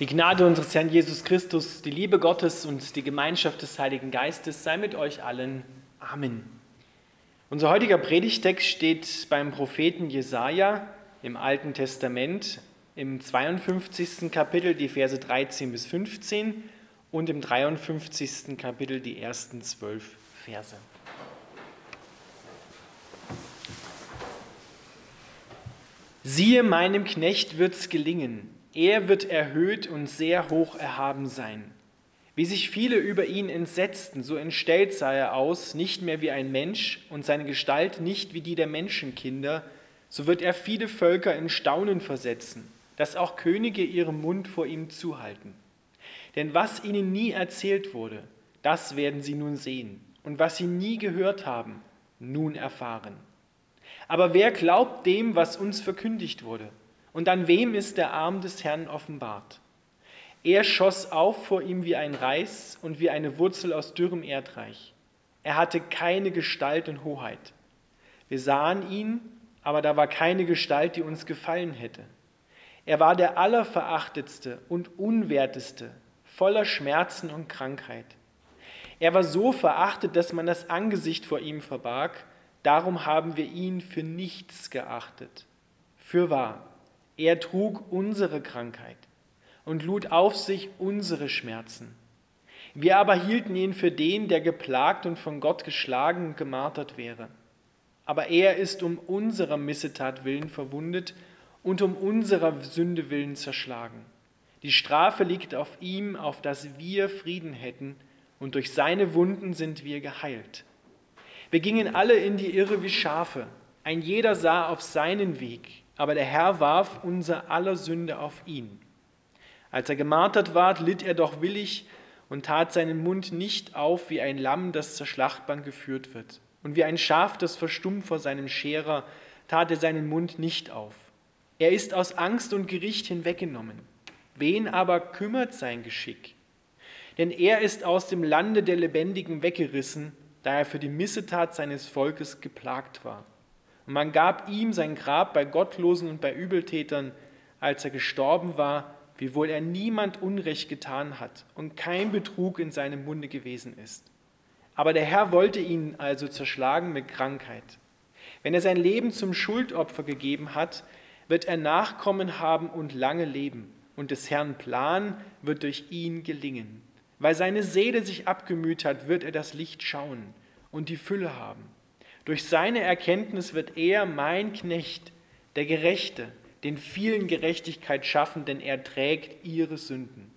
Die Gnade unseres Herrn Jesus Christus, die Liebe Gottes und die Gemeinschaft des Heiligen Geistes sei mit euch allen. Amen. Unser heutiger Predigtext steht beim Propheten Jesaja im Alten Testament im 52. Kapitel die Verse 13 bis 15 und im 53. Kapitel die ersten zwölf Verse. Siehe, meinem Knecht wird's gelingen er wird erhöht und sehr hoch erhaben sein. Wie sich viele über ihn entsetzten, so entstellt sah er aus, nicht mehr wie ein Mensch und seine Gestalt nicht wie die der Menschenkinder, so wird er viele Völker in Staunen versetzen, dass auch Könige ihren Mund vor ihm zuhalten. Denn was ihnen nie erzählt wurde, das werden sie nun sehen, und was sie nie gehört haben, nun erfahren. Aber wer glaubt dem, was uns verkündigt wurde? Und an wem ist der Arm des Herrn offenbart? Er schoss auf vor ihm wie ein Reis und wie eine Wurzel aus dürrem Erdreich. Er hatte keine Gestalt und Hoheit. Wir sahen ihn, aber da war keine Gestalt, die uns gefallen hätte. Er war der Allerverachtetste und Unwerteste, voller Schmerzen und Krankheit. Er war so verachtet, dass man das Angesicht vor ihm verbarg, darum haben wir ihn für nichts geachtet. Für wahr, er trug unsere Krankheit und lud auf sich unsere Schmerzen. Wir aber hielten ihn für den, der geplagt und von Gott geschlagen und gemartert wäre. Aber er ist um unserer Missetat willen verwundet und um unserer Sünde willen zerschlagen. Die Strafe liegt auf ihm, auf dass wir Frieden hätten, und durch seine Wunden sind wir geheilt. Wir gingen alle in die Irre wie Schafe, ein jeder sah auf seinen Weg, aber der Herr warf unser aller Sünde auf ihn. Als er gemartert ward, litt er doch willig und tat seinen Mund nicht auf wie ein Lamm, das zur Schlachtbahn geführt wird. Und wie ein Schaf, das verstummt vor seinem Scherer, tat er seinen Mund nicht auf. Er ist aus Angst und Gericht hinweggenommen. Wen aber kümmert sein Geschick? Denn er ist aus dem Lande der Lebendigen weggerissen, da er für die Missetat seines Volkes geplagt war. Und man gab ihm sein Grab bei Gottlosen und bei Übeltätern, als er gestorben war, wiewohl er niemand Unrecht getan hat und kein Betrug in seinem Munde gewesen ist. Aber der Herr wollte ihn also zerschlagen mit Krankheit. Wenn er sein Leben zum Schuldopfer gegeben hat, wird er Nachkommen haben und lange leben. Und des Herrn Plan wird durch ihn gelingen. Weil seine Seele sich abgemüht hat, wird er das Licht schauen und die Fülle haben. Durch seine Erkenntnis wird er mein Knecht, der Gerechte, den vielen Gerechtigkeit schaffen, denn er trägt ihre Sünden.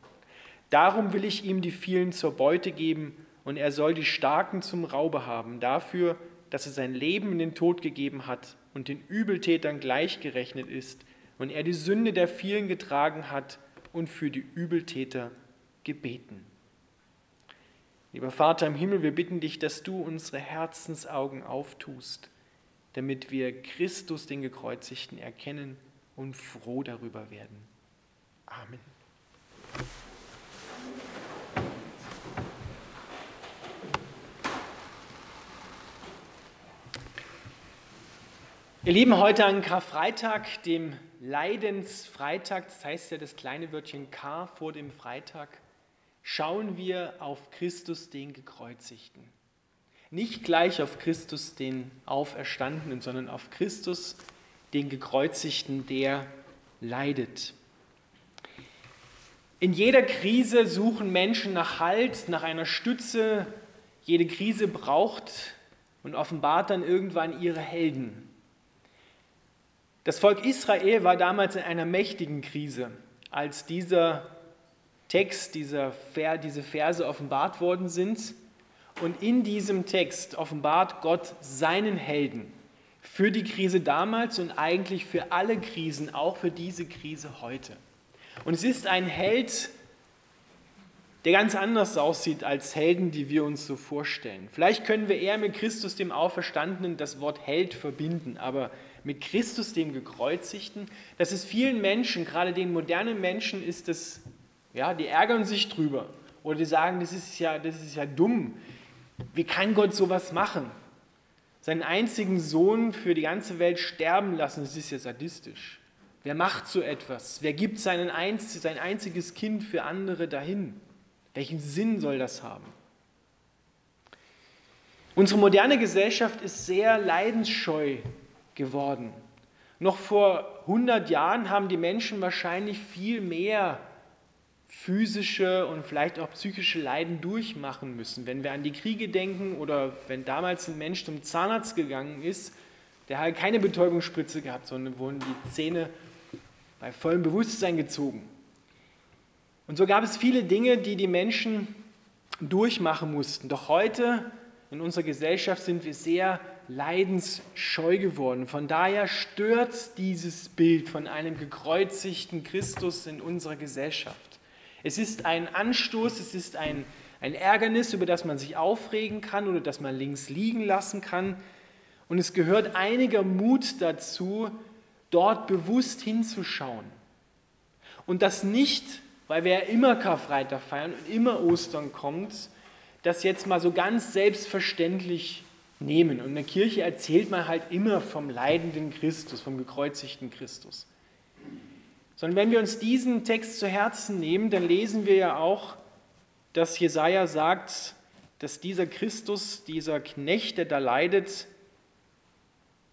Darum will ich ihm die vielen zur Beute geben und er soll die Starken zum Raube haben, dafür, dass er sein Leben in den Tod gegeben hat und den Übeltätern gleichgerechnet ist und er die Sünde der vielen getragen hat und für die Übeltäter gebeten. Lieber Vater im Himmel, wir bitten dich, dass du unsere Herzensaugen auftust, damit wir Christus, den Gekreuzigten, erkennen und froh darüber werden. Amen. Ihr Lieben, heute an Karfreitag, dem Leidensfreitag, das heißt ja das kleine Wörtchen K vor dem Freitag, schauen wir auf Christus, den Gekreuzigten. Nicht gleich auf Christus, den Auferstandenen, sondern auf Christus, den Gekreuzigten, der leidet. In jeder Krise suchen Menschen nach Halt, nach einer Stütze. Jede Krise braucht und offenbart dann irgendwann ihre Helden. Das Volk Israel war damals in einer mächtigen Krise, als dieser Text, dieser, diese Verse offenbart worden sind. Und in diesem Text offenbart Gott seinen Helden für die Krise damals und eigentlich für alle Krisen, auch für diese Krise heute. Und es ist ein Held, der ganz anders aussieht als Helden, die wir uns so vorstellen. Vielleicht können wir eher mit Christus dem Auferstandenen das Wort Held verbinden, aber mit Christus dem Gekreuzigten, das ist vielen Menschen, gerade den modernen Menschen, ist es ja, die ärgern sich drüber. Oder die sagen, das ist ja, das ist ja dumm. Wie kann Gott sowas machen? Seinen einzigen Sohn für die ganze Welt sterben lassen, das ist ja sadistisch. Wer macht so etwas? Wer gibt seinen einz sein einziges Kind für andere dahin? Welchen Sinn soll das haben? Unsere moderne Gesellschaft ist sehr leidensscheu geworden. Noch vor 100 Jahren haben die Menschen wahrscheinlich viel mehr physische und vielleicht auch psychische Leiden durchmachen müssen. Wenn wir an die Kriege denken oder wenn damals ein Mensch zum Zahnarzt gegangen ist, der hat keine Betäubungsspritze gehabt, sondern wurden die Zähne bei vollem Bewusstsein gezogen. Und so gab es viele Dinge, die die Menschen durchmachen mussten. Doch heute in unserer Gesellschaft sind wir sehr leidensscheu geworden. Von daher stört dieses Bild von einem gekreuzigten Christus in unserer Gesellschaft. Es ist ein Anstoß, es ist ein, ein Ärgernis, über das man sich aufregen kann oder das man links liegen lassen kann. Und es gehört einiger Mut dazu, dort bewusst hinzuschauen. Und das nicht, weil wir ja immer Karfreitag feiern und immer Ostern kommt, das jetzt mal so ganz selbstverständlich nehmen. Und in der Kirche erzählt man halt immer vom leidenden Christus, vom gekreuzigten Christus. Sondern wenn wir uns diesen Text zu Herzen nehmen, dann lesen wir ja auch, dass Jesaja sagt, dass dieser Christus, dieser Knecht, der da leidet,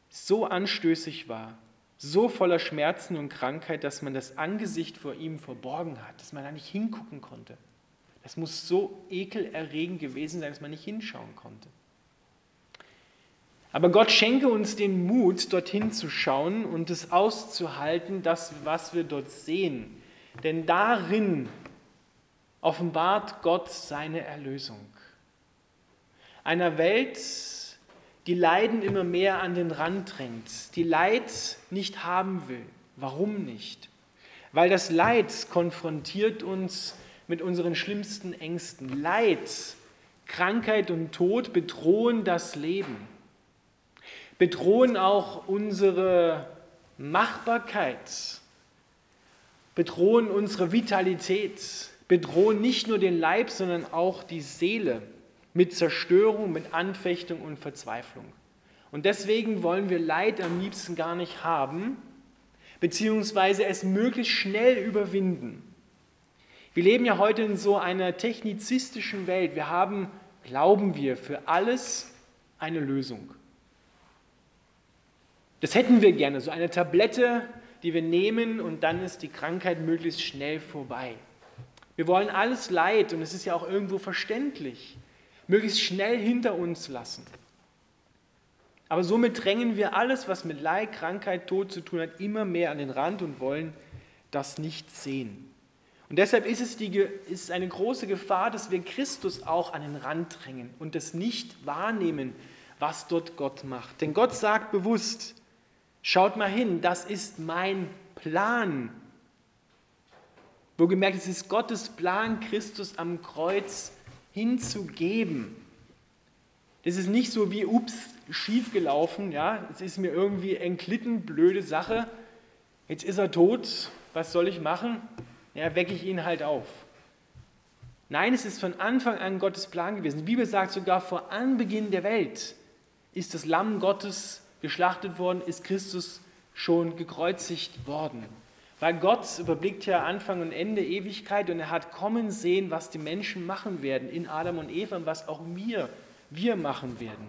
so anstößig war, so voller Schmerzen und Krankheit, dass man das Angesicht vor ihm verborgen hat, dass man da nicht hingucken konnte. Das muss so ekelerregend gewesen sein, dass man nicht hinschauen konnte. Aber Gott schenke uns den Mut, dorthin zu schauen und es auszuhalten, das, was wir dort sehen. Denn darin offenbart Gott seine Erlösung. Einer Welt, die Leiden immer mehr an den Rand drängt, die Leid nicht haben will. Warum nicht? Weil das Leid konfrontiert uns mit unseren schlimmsten Ängsten. Leid, Krankheit und Tod bedrohen das Leben bedrohen auch unsere Machbarkeit, bedrohen unsere Vitalität, bedrohen nicht nur den Leib, sondern auch die Seele mit Zerstörung, mit Anfechtung und Verzweiflung. Und deswegen wollen wir Leid am liebsten gar nicht haben, beziehungsweise es möglichst schnell überwinden. Wir leben ja heute in so einer technizistischen Welt. Wir haben, glauben wir, für alles eine Lösung. Das hätten wir gerne, so eine Tablette, die wir nehmen und dann ist die Krankheit möglichst schnell vorbei. Wir wollen alles Leid, und es ist ja auch irgendwo verständlich, möglichst schnell hinter uns lassen. Aber somit drängen wir alles, was mit Leid, Krankheit, Tod zu tun hat, immer mehr an den Rand und wollen das nicht sehen. Und deshalb ist es, die, ist eine große Gefahr, dass wir Christus auch an den Rand drängen und das nicht wahrnehmen, was dort Gott macht. Denn Gott sagt bewusst, Schaut mal hin, das ist mein Plan. Wo gemerkt, es ist Gottes Plan, Christus am Kreuz hinzugeben. Das ist nicht so wie, ups, schiefgelaufen, ja, es ist mir irgendwie entglitten, blöde Sache. Jetzt ist er tot, was soll ich machen? Ja, wecke ich ihn halt auf. Nein, es ist von Anfang an Gottes Plan gewesen. Die Bibel sagt sogar, vor Anbeginn der Welt ist das Lamm Gottes geschlachtet worden, ist Christus schon gekreuzigt worden. Weil Gott überblickt ja Anfang und Ende Ewigkeit und er hat kommen sehen, was die Menschen machen werden in Adam und Eva und was auch wir, wir machen werden.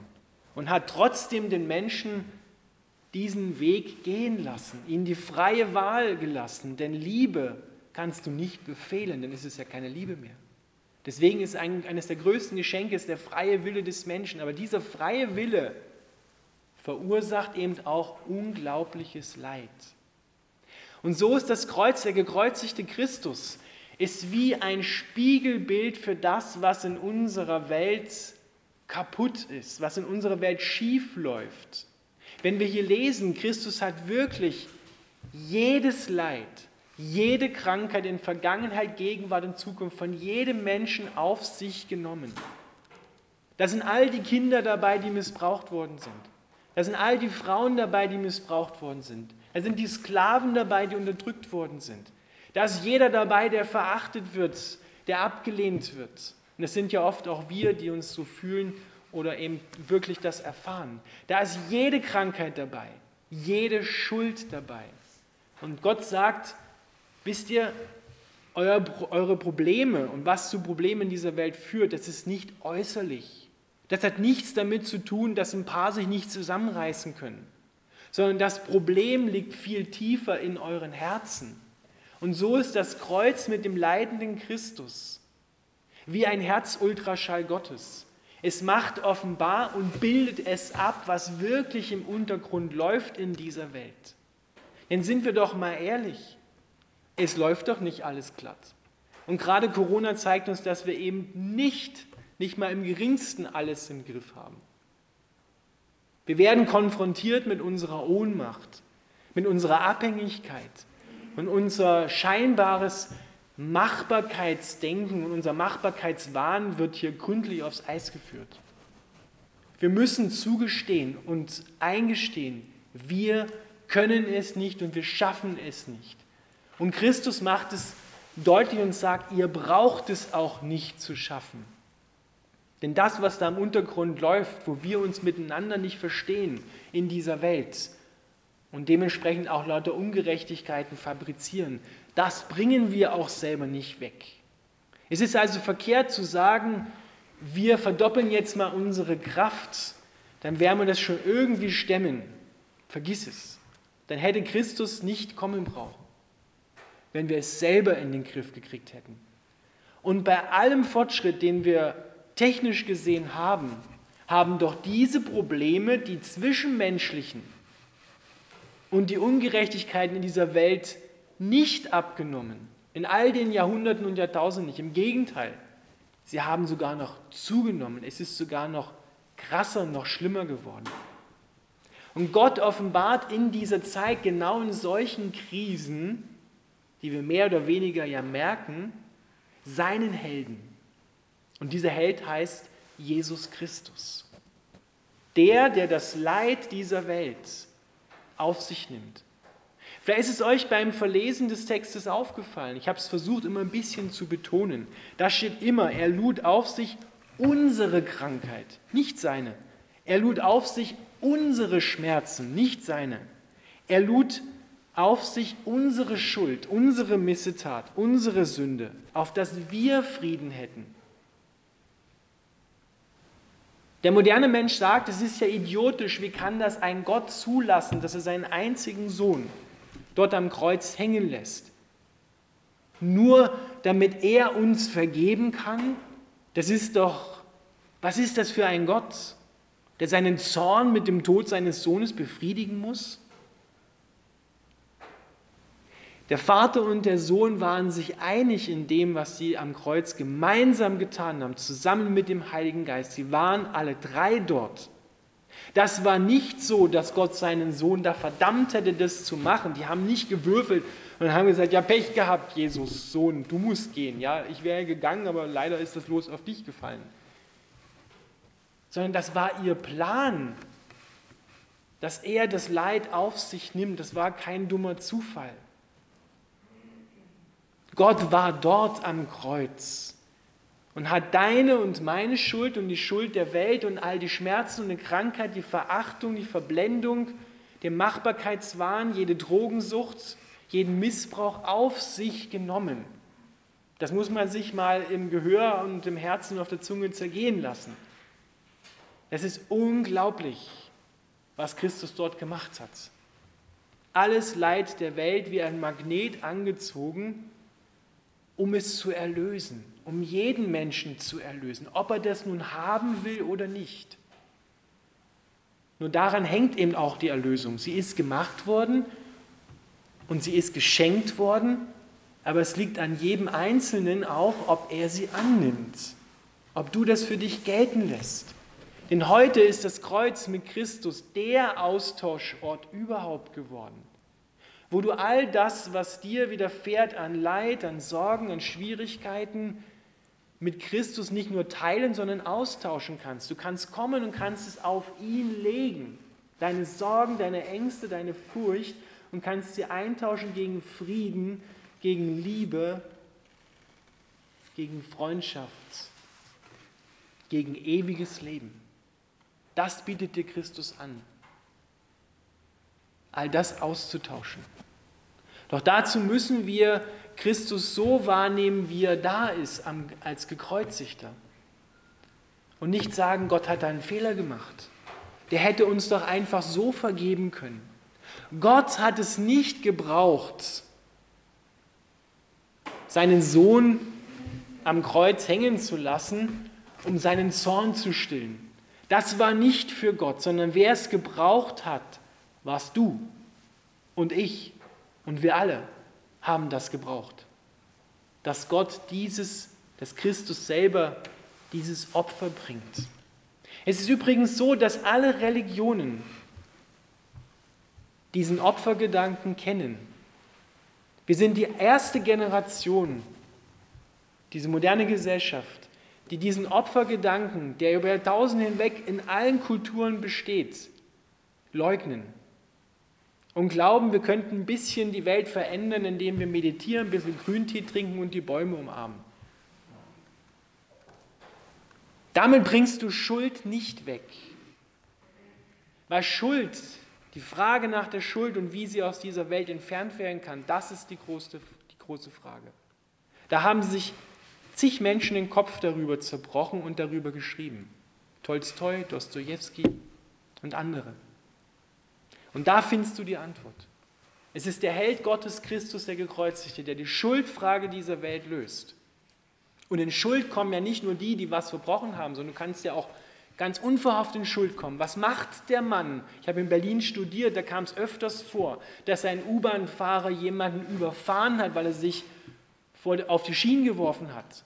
Und hat trotzdem den Menschen diesen Weg gehen lassen, ihnen die freie Wahl gelassen. Denn Liebe kannst du nicht befehlen, denn es ist ja keine Liebe mehr. Deswegen ist ein, eines der größten Geschenke der freie Wille des Menschen. Aber dieser freie Wille verursacht eben auch unglaubliches Leid. Und so ist das Kreuz, der gekreuzigte Christus, ist wie ein Spiegelbild für das, was in unserer Welt kaputt ist, was in unserer Welt schief läuft. Wenn wir hier lesen, Christus hat wirklich jedes Leid, jede Krankheit in Vergangenheit, Gegenwart und Zukunft von jedem Menschen auf sich genommen. Da sind all die Kinder dabei, die missbraucht worden sind. Da sind all die Frauen dabei, die missbraucht worden sind. Da sind die Sklaven dabei, die unterdrückt worden sind. Da ist jeder dabei, der verachtet wird, der abgelehnt wird. Und es sind ja oft auch wir, die uns so fühlen oder eben wirklich das erfahren. Da ist jede Krankheit dabei, jede Schuld dabei. Und Gott sagt, wisst ihr, eure Probleme und was zu Problemen in dieser Welt führt, das ist nicht äußerlich. Das hat nichts damit zu tun, dass ein paar sich nicht zusammenreißen können, sondern das Problem liegt viel tiefer in euren Herzen. Und so ist das Kreuz mit dem leidenden Christus wie ein Herzultraschall Gottes. Es macht offenbar und bildet es ab, was wirklich im Untergrund läuft in dieser Welt. Denn sind wir doch mal ehrlich, es läuft doch nicht alles glatt. Und gerade Corona zeigt uns, dass wir eben nicht, nicht mal im geringsten alles im Griff haben. Wir werden konfrontiert mit unserer Ohnmacht, mit unserer Abhängigkeit und unser scheinbares Machbarkeitsdenken und unser Machbarkeitswahn wird hier gründlich aufs Eis geführt. Wir müssen zugestehen und eingestehen, wir können es nicht und wir schaffen es nicht. Und Christus macht es deutlich und sagt, ihr braucht es auch nicht zu schaffen. Denn das, was da im Untergrund läuft, wo wir uns miteinander nicht verstehen in dieser Welt und dementsprechend auch lauter Ungerechtigkeiten fabrizieren, das bringen wir auch selber nicht weg. Es ist also verkehrt zu sagen, wir verdoppeln jetzt mal unsere Kraft, dann werden wir das schon irgendwie stemmen. Vergiss es. Dann hätte Christus nicht kommen brauchen wenn wir es selber in den Griff gekriegt hätten. Und bei allem Fortschritt, den wir technisch gesehen haben, haben doch diese Probleme, die zwischenmenschlichen und die Ungerechtigkeiten in dieser Welt nicht abgenommen. In all den Jahrhunderten und Jahrtausenden nicht. Im Gegenteil, sie haben sogar noch zugenommen. Es ist sogar noch krasser, noch schlimmer geworden. Und Gott offenbart in dieser Zeit genau in solchen Krisen die wir mehr oder weniger ja merken, seinen Helden. Und dieser Held heißt Jesus Christus. Der, der das Leid dieser Welt auf sich nimmt. Vielleicht ist es euch beim Verlesen des Textes aufgefallen. Ich habe es versucht, immer ein bisschen zu betonen. Da steht immer, er lud auf sich unsere Krankheit, nicht seine. Er lud auf sich unsere Schmerzen, nicht seine. Er lud auf sich unsere Schuld, unsere Missetat, unsere Sünde, auf dass wir Frieden hätten. Der moderne Mensch sagt, es ist ja idiotisch, wie kann das ein Gott zulassen, dass er seinen einzigen Sohn dort am Kreuz hängen lässt? Nur damit er uns vergeben kann? Das ist doch, was ist das für ein Gott, der seinen Zorn mit dem Tod seines Sohnes befriedigen muss? Der Vater und der Sohn waren sich einig in dem, was sie am Kreuz gemeinsam getan haben, zusammen mit dem Heiligen Geist. Sie waren alle drei dort. Das war nicht so, dass Gott seinen Sohn da verdammt hätte, das zu machen. Die haben nicht gewürfelt und haben gesagt, ja, Pech gehabt, Jesus, Sohn, du musst gehen. Ja, ich wäre gegangen, aber leider ist das Los auf dich gefallen. Sondern das war ihr Plan, dass er das Leid auf sich nimmt. Das war kein dummer Zufall. Gott war dort am Kreuz und hat deine und meine Schuld und die Schuld der Welt und all die Schmerzen und die Krankheit, die Verachtung, die Verblendung, den Machbarkeitswahn, jede Drogensucht, jeden Missbrauch auf sich genommen. Das muss man sich mal im Gehör und im Herzen und auf der Zunge zergehen lassen. Es ist unglaublich, was Christus dort gemacht hat. Alles Leid der Welt wie ein Magnet angezogen um es zu erlösen, um jeden Menschen zu erlösen, ob er das nun haben will oder nicht. Nur daran hängt eben auch die Erlösung. Sie ist gemacht worden und sie ist geschenkt worden, aber es liegt an jedem Einzelnen auch, ob er sie annimmt, ob du das für dich gelten lässt. Denn heute ist das Kreuz mit Christus der Austauschort überhaupt geworden wo du all das, was dir widerfährt an Leid, an Sorgen, an Schwierigkeiten, mit Christus nicht nur teilen, sondern austauschen kannst. Du kannst kommen und kannst es auf ihn legen. Deine Sorgen, deine Ängste, deine Furcht und kannst sie eintauschen gegen Frieden, gegen Liebe, gegen Freundschaft, gegen ewiges Leben. Das bietet dir Christus an all das auszutauschen. Doch dazu müssen wir Christus so wahrnehmen, wie er da ist als gekreuzigter. Und nicht sagen, Gott hat einen Fehler gemacht. Der hätte uns doch einfach so vergeben können. Gott hat es nicht gebraucht, seinen Sohn am Kreuz hängen zu lassen, um seinen Zorn zu stillen. Das war nicht für Gott, sondern wer es gebraucht hat, warst du und ich und wir alle haben das gebraucht. Dass Gott dieses, dass Christus selber dieses Opfer bringt. Es ist übrigens so, dass alle Religionen diesen Opfergedanken kennen. Wir sind die erste Generation, diese moderne Gesellschaft, die diesen Opfergedanken, der über Jahrtausende hinweg in allen Kulturen besteht, leugnen und glauben, wir könnten ein bisschen die Welt verändern, indem wir meditieren, ein bisschen Grüntee trinken und die Bäume umarmen. Damit bringst du Schuld nicht weg. Weil Schuld, die Frage nach der Schuld und wie sie aus dieser Welt entfernt werden kann, das ist die große, die große Frage. Da haben sich zig Menschen den Kopf darüber zerbrochen und darüber geschrieben. Tolstoi, Dostoevsky und andere. Und da findest du die Antwort. Es ist der Held Gottes Christus, der Gekreuzigte, der die Schuldfrage dieser Welt löst. Und in Schuld kommen ja nicht nur die, die was verbrochen haben, sondern du kannst ja auch ganz unverhofft in Schuld kommen. Was macht der Mann? Ich habe in Berlin studiert, da kam es öfters vor, dass ein U-Bahn-Fahrer jemanden überfahren hat, weil er sich auf die Schienen geworfen hat.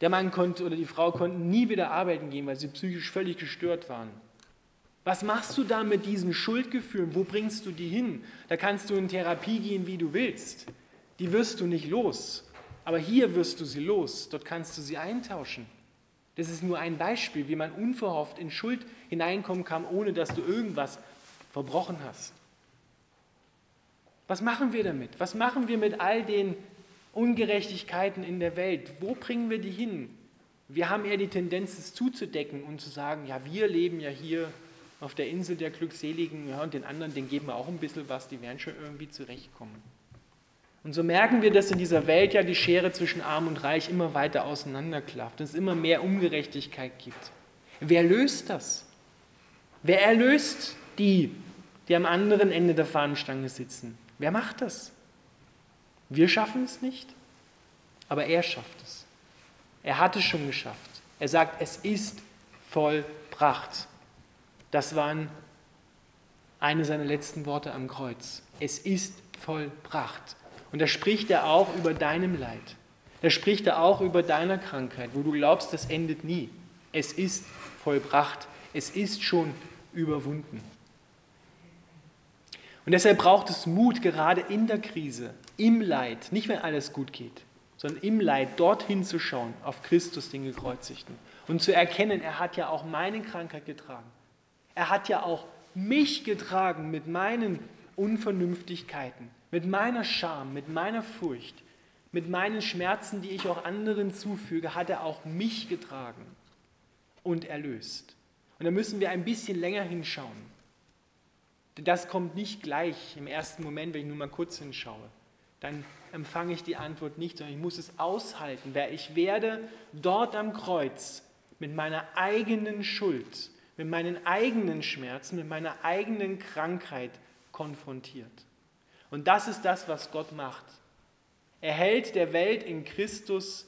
Der Mann konnte oder die Frau konnten nie wieder arbeiten gehen, weil sie psychisch völlig gestört waren. Was machst du da mit diesen Schuldgefühlen? Wo bringst du die hin? Da kannst du in Therapie gehen, wie du willst. Die wirst du nicht los. Aber hier wirst du sie los. Dort kannst du sie eintauschen. Das ist nur ein Beispiel, wie man unverhofft in Schuld hineinkommen kann, ohne dass du irgendwas verbrochen hast. Was machen wir damit? Was machen wir mit all den Ungerechtigkeiten in der Welt, wo bringen wir die hin? Wir haben eher die Tendenz, es zuzudecken und zu sagen, ja, wir leben ja hier auf der Insel der Glückseligen ja, und den anderen, denen geben wir auch ein bisschen was, die werden schon irgendwie zurechtkommen. Und so merken wir, dass in dieser Welt ja die Schere zwischen Arm und Reich immer weiter auseinanderklafft, dass es immer mehr Ungerechtigkeit gibt. Wer löst das? Wer erlöst die, die am anderen Ende der Fahnenstange sitzen? Wer macht das? Wir schaffen es nicht, aber er schafft es. Er hat es schon geschafft. Er sagt, es ist vollbracht. Das waren eine seiner letzten Worte am Kreuz. Es ist vollbracht. Und da spricht er auch über deinem Leid. Da spricht er auch über deiner Krankheit, wo du glaubst, das endet nie. Es ist vollbracht. Es ist schon überwunden. Und deshalb braucht es Mut, gerade in der Krise, im Leid, nicht wenn alles gut geht, sondern im Leid dorthin zu schauen, auf Christus, den Gekreuzigten. Und zu erkennen, er hat ja auch meine Krankheit getragen. Er hat ja auch mich getragen mit meinen Unvernünftigkeiten, mit meiner Scham, mit meiner Furcht, mit meinen Schmerzen, die ich auch anderen zufüge, hat er auch mich getragen und erlöst. Und da müssen wir ein bisschen länger hinschauen. Denn das kommt nicht gleich im ersten Moment, wenn ich nur mal kurz hinschaue. Dann empfange ich die Antwort nicht, sondern ich muss es aushalten, weil ich werde dort am Kreuz mit meiner eigenen Schuld, mit meinen eigenen Schmerzen, mit meiner eigenen Krankheit konfrontiert. Und das ist das, was Gott macht. Er hält der Welt in Christus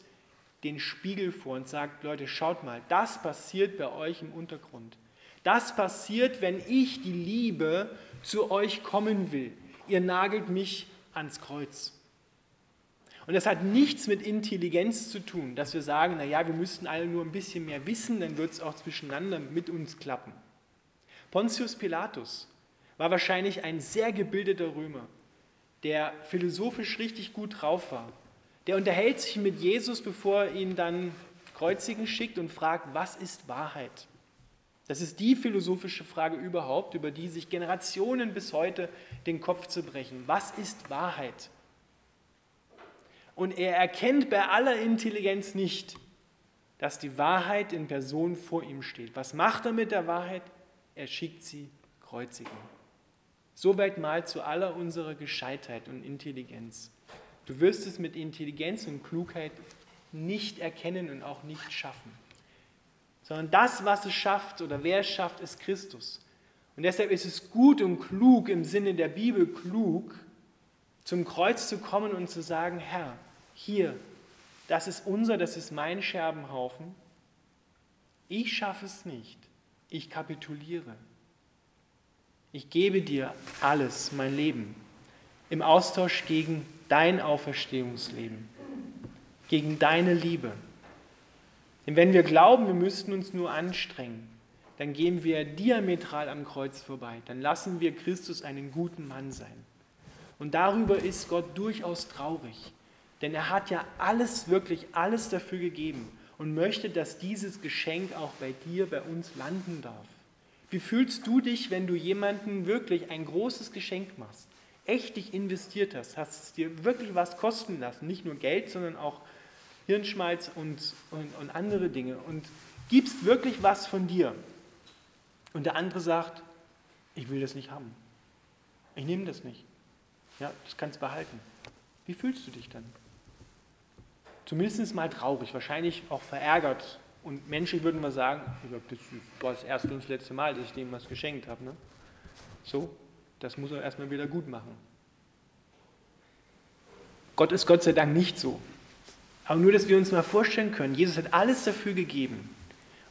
den Spiegel vor und sagt, Leute, schaut mal, das passiert bei euch im Untergrund. Das passiert, wenn ich die Liebe zu euch kommen will. Ihr nagelt mich ans Kreuz. Und das hat nichts mit Intelligenz zu tun, dass wir sagen, naja, wir müssten alle nur ein bisschen mehr wissen, dann wird es auch zwischeneinander mit uns klappen. Pontius Pilatus war wahrscheinlich ein sehr gebildeter Römer, der philosophisch richtig gut drauf war. Der unterhält sich mit Jesus, bevor er ihn dann kreuzigen schickt und fragt, was ist Wahrheit? Das ist die philosophische Frage überhaupt, über die sich Generationen bis heute den Kopf zu brechen. Was ist Wahrheit? Und er erkennt bei aller Intelligenz nicht, dass die Wahrheit in Person vor ihm steht. Was macht er mit der Wahrheit? Er schickt sie kreuzigen. So weit mal zu aller unserer Gescheitheit und Intelligenz. Du wirst es mit Intelligenz und Klugheit nicht erkennen und auch nicht schaffen. Sondern das, was es schafft oder wer es schafft, ist Christus. Und deshalb ist es gut und klug im Sinne der Bibel klug, zum Kreuz zu kommen und zu sagen, Herr, hier, das ist unser, das ist mein Scherbenhaufen. Ich schaffe es nicht. Ich kapituliere. Ich gebe dir alles, mein Leben, im Austausch gegen dein Auferstehungsleben, gegen deine Liebe. Denn wenn wir glauben, wir müssten uns nur anstrengen, dann gehen wir diametral am Kreuz vorbei. Dann lassen wir Christus einen guten Mann sein. Und darüber ist Gott durchaus traurig. Denn er hat ja alles, wirklich alles dafür gegeben und möchte, dass dieses Geschenk auch bei dir, bei uns landen darf. Wie fühlst du dich, wenn du jemandem wirklich ein großes Geschenk machst? Echt dich investiert hast, hast es dir wirklich was kosten lassen, nicht nur Geld, sondern auch Hirnschmalz und, und, und andere Dinge und gibst wirklich was von dir. Und der andere sagt, ich will das nicht haben. Ich nehme das nicht. Ja, das kannst behalten. Wie fühlst du dich dann? Zumindest mal traurig, wahrscheinlich auch verärgert und menschlich würden wir sagen, das war das erste und das letzte Mal, dass ich dem was geschenkt habe. Ne? So, das muss er erstmal wieder gut machen. Gott ist Gott sei Dank nicht so. Aber nur, dass wir uns mal vorstellen können, Jesus hat alles dafür gegeben.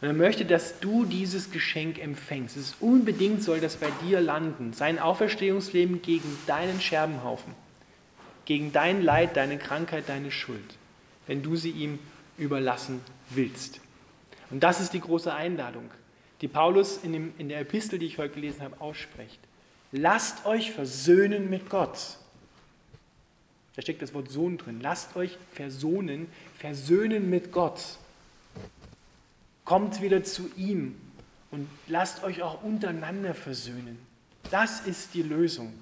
Und er möchte, dass du dieses Geschenk empfängst. Es ist unbedingt soll das bei dir landen. Sein Auferstehungsleben gegen deinen Scherbenhaufen, gegen dein Leid, deine Krankheit, deine Schuld, wenn du sie ihm überlassen willst. Und das ist die große Einladung, die Paulus in, dem, in der Epistel, die ich heute gelesen habe, ausspricht. Lasst euch versöhnen mit Gott. Da steckt das Wort Sohn drin. Lasst euch versohnen, versöhnen mit Gott. Kommt wieder zu ihm und lasst euch auch untereinander versöhnen. Das ist die Lösung,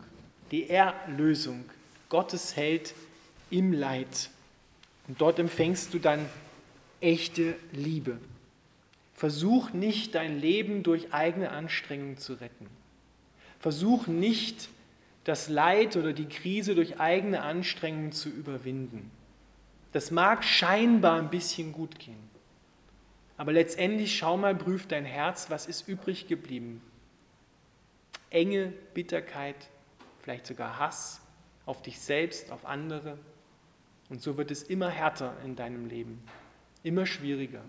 die Erlösung. Gottes Held im Leid. Und dort empfängst du dann echte Liebe. Versuch nicht, dein Leben durch eigene Anstrengung zu retten. Versuch nicht, das Leid oder die Krise durch eigene Anstrengung zu überwinden. Das mag scheinbar ein bisschen gut gehen. Aber letztendlich schau mal, prüf dein Herz, was ist übrig geblieben? Enge, Bitterkeit, vielleicht sogar Hass auf dich selbst, auf andere. Und so wird es immer härter in deinem Leben, immer schwieriger.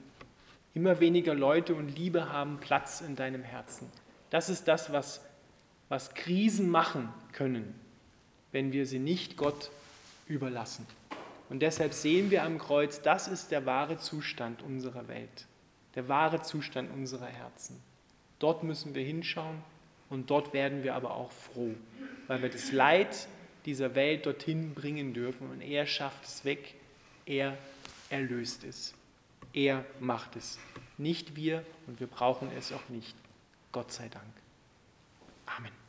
Immer weniger Leute und Liebe haben Platz in deinem Herzen. Das ist das, was, was Krisen machen können, wenn wir sie nicht Gott überlassen. Und deshalb sehen wir am Kreuz, das ist der wahre Zustand unserer Welt, der wahre Zustand unserer Herzen. Dort müssen wir hinschauen und dort werden wir aber auch froh, weil wir das Leid dieser Welt dorthin bringen dürfen und er schafft es weg, er erlöst es. Er macht es. Nicht wir und wir brauchen es auch nicht. Gott sei Dank. Amen.